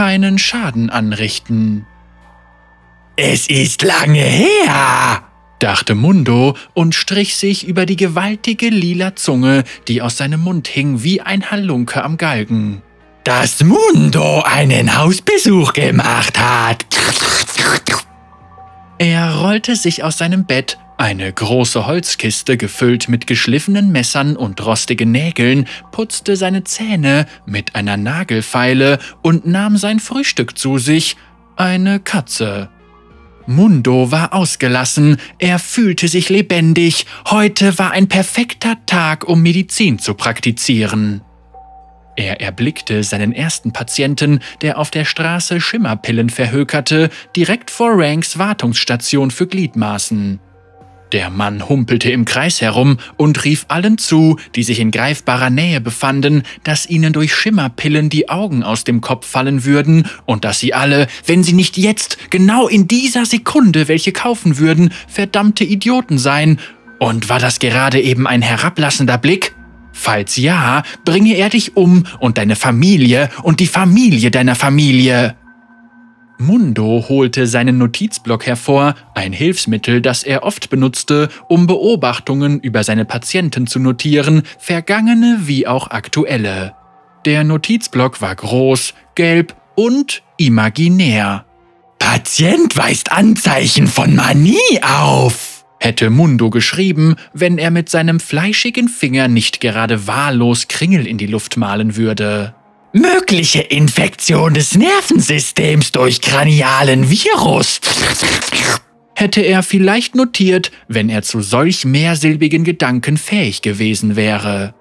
keinen Schaden anrichten. Es ist lange her, dachte Mundo und strich sich über die gewaltige lila Zunge, die aus seinem Mund hing wie ein Halunke am Galgen. Dass Mundo einen Hausbesuch gemacht hat. Er rollte sich aus seinem Bett, eine große Holzkiste gefüllt mit geschliffenen Messern und rostigen Nägeln, putzte seine Zähne mit einer Nagelfeile und nahm sein Frühstück zu sich, eine Katze. Mundo war ausgelassen, er fühlte sich lebendig, heute war ein perfekter Tag, um Medizin zu praktizieren. Er erblickte seinen ersten Patienten, der auf der Straße Schimmerpillen verhökerte, direkt vor Ranks Wartungsstation für Gliedmaßen. Der Mann humpelte im Kreis herum und rief allen zu, die sich in greifbarer Nähe befanden, dass ihnen durch Schimmerpillen die Augen aus dem Kopf fallen würden und dass sie alle, wenn sie nicht jetzt, genau in dieser Sekunde welche kaufen würden, verdammte Idioten seien. Und war das gerade eben ein herablassender Blick? Falls ja, bringe er dich um und deine Familie und die Familie deiner Familie. Mundo holte seinen Notizblock hervor, ein Hilfsmittel, das er oft benutzte, um Beobachtungen über seine Patienten zu notieren, vergangene wie auch aktuelle. Der Notizblock war groß, gelb und imaginär. Patient weist Anzeichen von Manie auf, hätte Mundo geschrieben, wenn er mit seinem fleischigen Finger nicht gerade wahllos Kringel in die Luft malen würde. Mögliche Infektion des Nervensystems durch kranialen Virus. Hätte er vielleicht notiert, wenn er zu solch mehrsilbigen Gedanken fähig gewesen wäre.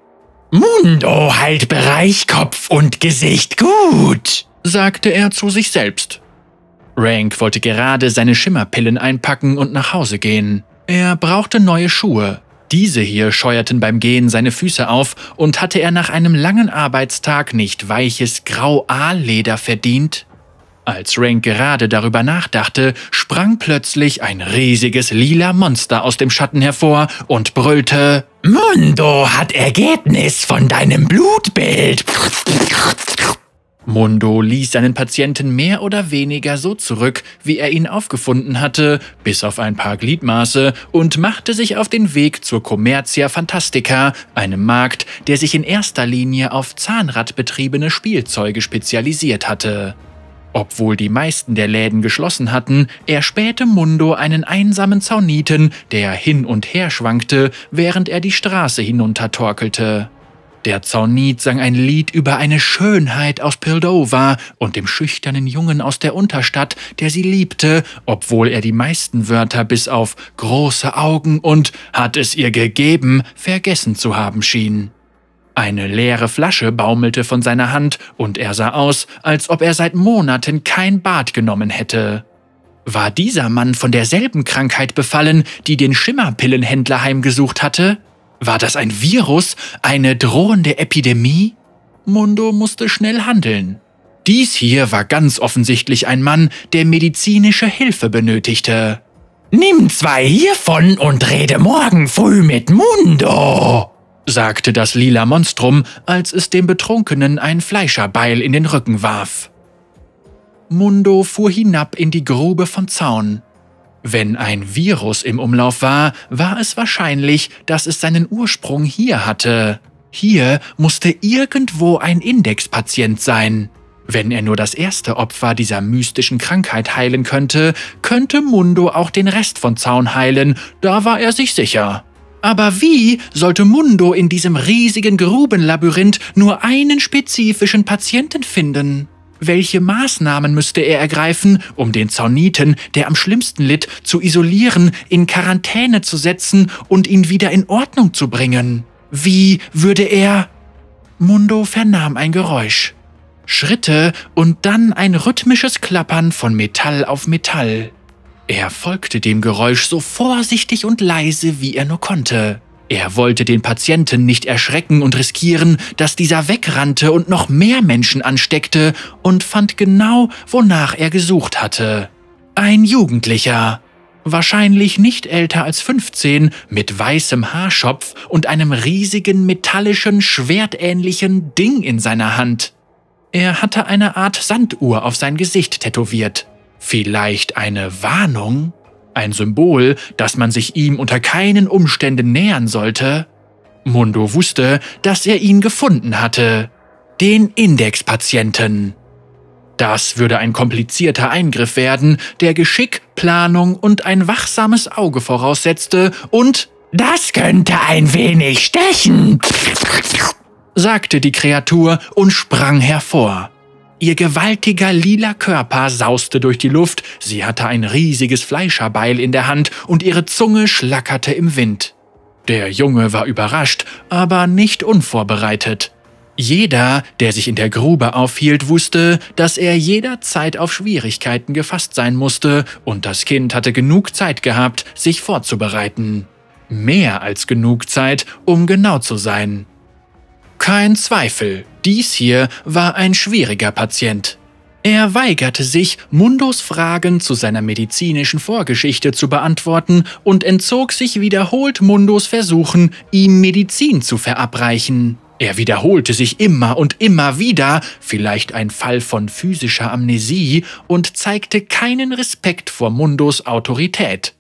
Mundo heilt Bereich Kopf und Gesicht gut, sagte er zu sich selbst. Rank wollte gerade seine Schimmerpillen einpacken und nach Hause gehen. Er brauchte neue Schuhe. Diese hier scheuerten beim Gehen seine Füße auf und hatte er nach einem langen Arbeitstag nicht weiches Grau-Aal-Leder verdient? Als Rank gerade darüber nachdachte, sprang plötzlich ein riesiges lila Monster aus dem Schatten hervor und brüllte Mundo hat Ergebnis von deinem Blutbild. Mundo ließ seinen Patienten mehr oder weniger so zurück, wie er ihn aufgefunden hatte, bis auf ein paar Gliedmaße, und machte sich auf den Weg zur Commercia Fantastica, einem Markt, der sich in erster Linie auf zahnradbetriebene Spielzeuge spezialisiert hatte. Obwohl die meisten der Läden geschlossen hatten, erspähte Mundo einen einsamen Zauniten, der hin und her schwankte, während er die Straße hinuntertorkelte. Der Zaunit sang ein Lied über eine Schönheit aus Pildova und dem schüchternen Jungen aus der Unterstadt, der sie liebte, obwohl er die meisten Wörter bis auf große Augen und hat es ihr gegeben vergessen zu haben schien. Eine leere Flasche baumelte von seiner Hand und er sah aus, als ob er seit Monaten kein Bad genommen hätte. War dieser Mann von derselben Krankheit befallen, die den Schimmerpillenhändler heimgesucht hatte? War das ein Virus, eine drohende Epidemie? Mundo musste schnell handeln. Dies hier war ganz offensichtlich ein Mann, der medizinische Hilfe benötigte. Nimm zwei hiervon und rede morgen früh mit Mundo, sagte das lila Monstrum, als es dem Betrunkenen ein Fleischerbeil in den Rücken warf. Mundo fuhr hinab in die Grube vom Zaun. Wenn ein Virus im Umlauf war, war es wahrscheinlich, dass es seinen Ursprung hier hatte. Hier musste irgendwo ein Indexpatient sein. Wenn er nur das erste Opfer dieser mystischen Krankheit heilen könnte, könnte Mundo auch den Rest von Zaun heilen, da war er sich sicher. Aber wie sollte Mundo in diesem riesigen Grubenlabyrinth nur einen spezifischen Patienten finden? Welche Maßnahmen müsste er ergreifen, um den Zauniten, der am schlimmsten litt, zu isolieren, in Quarantäne zu setzen und ihn wieder in Ordnung zu bringen? Wie würde er... Mundo vernahm ein Geräusch. Schritte und dann ein rhythmisches Klappern von Metall auf Metall. Er folgte dem Geräusch so vorsichtig und leise, wie er nur konnte. Er wollte den Patienten nicht erschrecken und riskieren, dass dieser wegrannte und noch mehr Menschen ansteckte und fand genau, wonach er gesucht hatte. Ein Jugendlicher. Wahrscheinlich nicht älter als 15, mit weißem Haarschopf und einem riesigen metallischen, schwertähnlichen Ding in seiner Hand. Er hatte eine Art Sanduhr auf sein Gesicht tätowiert. Vielleicht eine Warnung? Ein Symbol, dass man sich ihm unter keinen Umständen nähern sollte? Mundo wusste, dass er ihn gefunden hatte. Den Indexpatienten. Das würde ein komplizierter Eingriff werden, der Geschick, Planung und ein wachsames Auge voraussetzte und Das könnte ein wenig stechen, sagte die Kreatur und sprang hervor. Ihr gewaltiger lila Körper sauste durch die Luft, sie hatte ein riesiges Fleischerbeil in der Hand und ihre Zunge schlackerte im Wind. Der Junge war überrascht, aber nicht unvorbereitet. Jeder, der sich in der Grube aufhielt, wusste, dass er jederzeit auf Schwierigkeiten gefasst sein musste, und das Kind hatte genug Zeit gehabt, sich vorzubereiten. Mehr als genug Zeit, um genau zu sein. Kein Zweifel, dies hier war ein schwieriger Patient. Er weigerte sich, Mundos Fragen zu seiner medizinischen Vorgeschichte zu beantworten und entzog sich wiederholt Mundos Versuchen, ihm Medizin zu verabreichen. Er wiederholte sich immer und immer wieder, vielleicht ein Fall von physischer Amnesie, und zeigte keinen Respekt vor Mundos Autorität.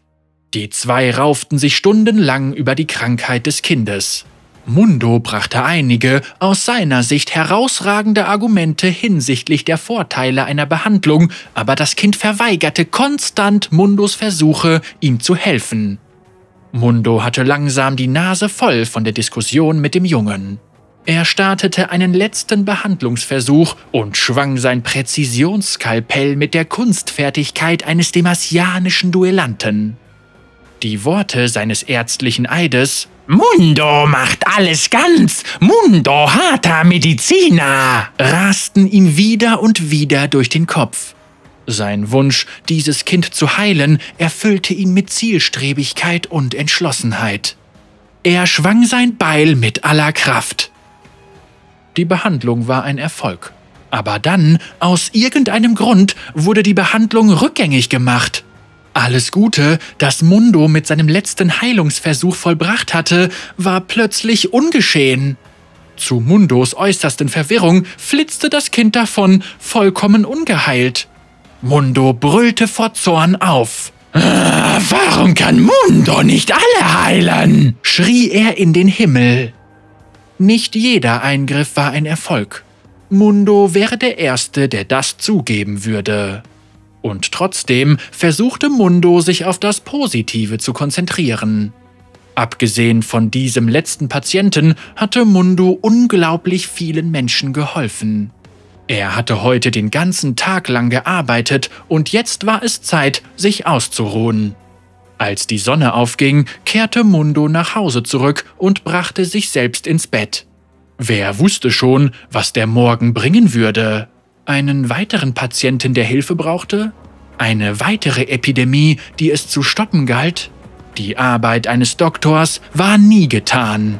Die zwei rauften sich stundenlang über die Krankheit des Kindes. Mundo brachte einige aus seiner Sicht herausragende Argumente hinsichtlich der Vorteile einer Behandlung, aber das Kind verweigerte konstant Mundos Versuche, ihm zu helfen. Mundo hatte langsam die Nase voll von der Diskussion mit dem Jungen. Er startete einen letzten Behandlungsversuch und schwang sein Präzisionsskalpell mit der Kunstfertigkeit eines demasianischen Duellanten. Die Worte seines ärztlichen Eides Mundo macht alles ganz, Mundo harter Mediziner, rasten ihm wieder und wieder durch den Kopf. Sein Wunsch, dieses Kind zu heilen, erfüllte ihn mit Zielstrebigkeit und Entschlossenheit. Er schwang sein Beil mit aller Kraft. Die Behandlung war ein Erfolg. Aber dann, aus irgendeinem Grund, wurde die Behandlung rückgängig gemacht. Alles Gute, das Mundo mit seinem letzten Heilungsversuch vollbracht hatte, war plötzlich ungeschehen. Zu Mundos äußersten Verwirrung flitzte das Kind davon, vollkommen ungeheilt. Mundo brüllte vor Zorn auf. Ah, warum kann Mundo nicht alle heilen? schrie er in den Himmel. Nicht jeder Eingriff war ein Erfolg. Mundo wäre der Erste, der das zugeben würde. Und trotzdem versuchte Mundo sich auf das Positive zu konzentrieren. Abgesehen von diesem letzten Patienten hatte Mundo unglaublich vielen Menschen geholfen. Er hatte heute den ganzen Tag lang gearbeitet und jetzt war es Zeit, sich auszuruhen. Als die Sonne aufging, kehrte Mundo nach Hause zurück und brachte sich selbst ins Bett. Wer wusste schon, was der Morgen bringen würde? Einen weiteren Patienten, der Hilfe brauchte? Eine weitere Epidemie, die es zu stoppen galt? Die Arbeit eines Doktors war nie getan.